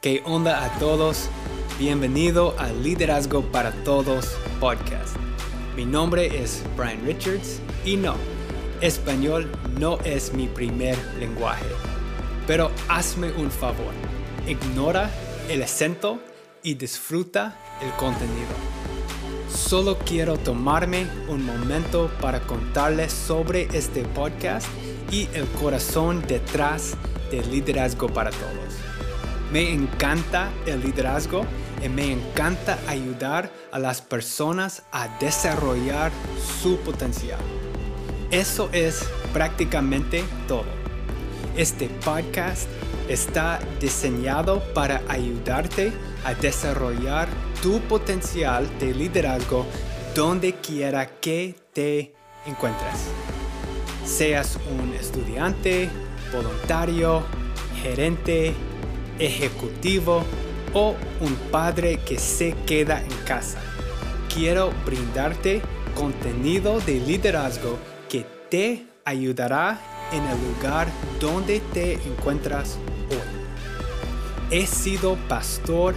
¿Qué onda a todos? Bienvenido a Liderazgo para Todos podcast. Mi nombre es Brian Richards y no, español no es mi primer lenguaje. Pero hazme un favor, ignora el acento y disfruta el contenido. Solo quiero tomarme un momento para contarles sobre este podcast y el corazón detrás de Liderazgo para Todos. Me encanta el liderazgo y me encanta ayudar a las personas a desarrollar su potencial. Eso es prácticamente todo. Este podcast está diseñado para ayudarte a desarrollar tu potencial de liderazgo donde quiera que te encuentres. Seas un estudiante, voluntario, gerente, ejecutivo o un padre que se queda en casa. Quiero brindarte contenido de liderazgo que te ayudará en el lugar donde te encuentras hoy. He sido pastor,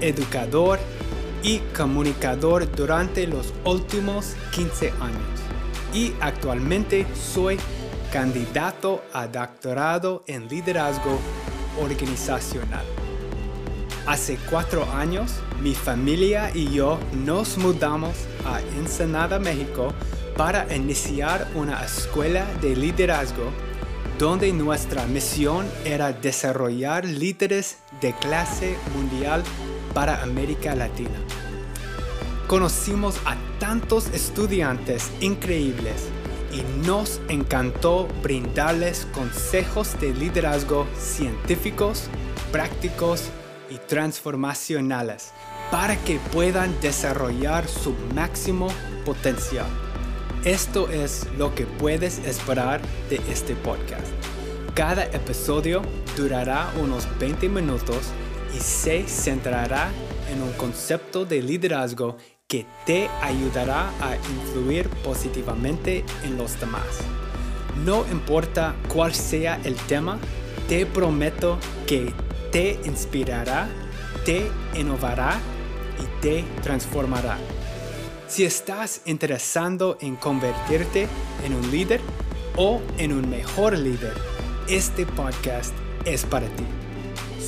educador y comunicador durante los últimos 15 años y actualmente soy candidato a doctorado en liderazgo organizacional. Hace cuatro años, mi familia y yo nos mudamos a Ensenada, México, para iniciar una escuela de liderazgo donde nuestra misión era desarrollar líderes de clase mundial para América Latina. Conocimos a tantos estudiantes increíbles y nos encantó brindarles consejos de liderazgo científicos, prácticos y transformacionales para que puedan desarrollar su máximo potencial. Esto es lo que puedes esperar de este podcast. Cada episodio durará unos 20 minutos y se centrará en un concepto de liderazgo que te ayudará a influir positivamente en los demás. No importa cuál sea el tema, te prometo que te inspirará, te innovará y te transformará. Si estás interesado en convertirte en un líder o en un mejor líder, este podcast es para ti.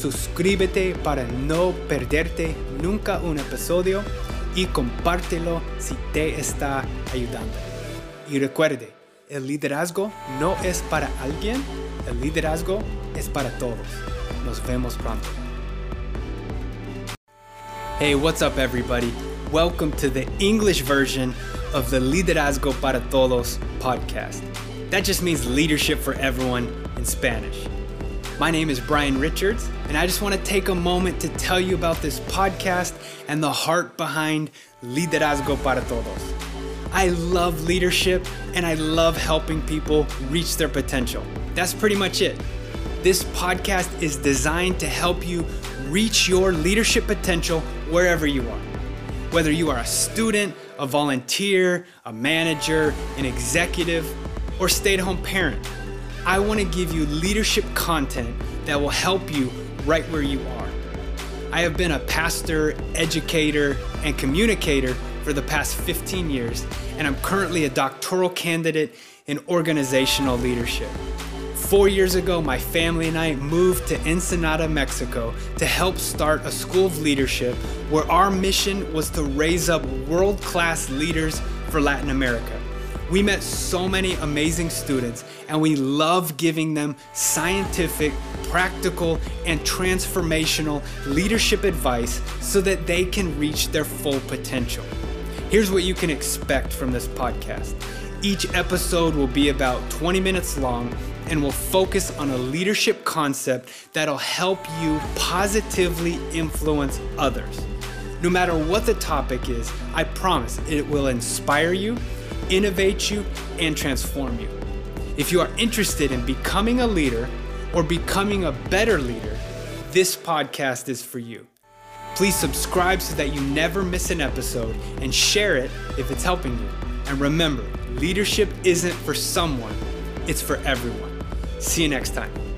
Suscríbete para no perderte nunca un episodio y compártelo si te está ayudando. Y recuerde, el liderazgo no es para alguien, el liderazgo es para todos. Nos vemos pronto. Hey, what's up, everybody? Welcome to the English version of the Liderazgo para Todos podcast. That just means leadership for everyone in Spanish. My name is Brian Richards, and I just want to take a moment to tell you about this podcast and the heart behind Liderazgo para Todos. I love leadership and I love helping people reach their potential. That's pretty much it. This podcast is designed to help you reach your leadership potential wherever you are. Whether you are a student, a volunteer, a manager, an executive, or stay at home parent I want to give you leadership content that will help you right where you are. I have been a pastor, educator, and communicator for the past 15 years, and I'm currently a doctoral candidate in organizational leadership. Four years ago, my family and I moved to Ensenada, Mexico to help start a school of leadership where our mission was to raise up world class leaders for Latin America. We met so many amazing students, and we love giving them scientific, practical, and transformational leadership advice so that they can reach their full potential. Here's what you can expect from this podcast each episode will be about 20 minutes long and will focus on a leadership concept that'll help you positively influence others. No matter what the topic is, I promise it will inspire you innovate you, and transform you. If you are interested in becoming a leader or becoming a better leader, this podcast is for you. Please subscribe so that you never miss an episode and share it if it's helping you. And remember, leadership isn't for someone, it's for everyone. See you next time.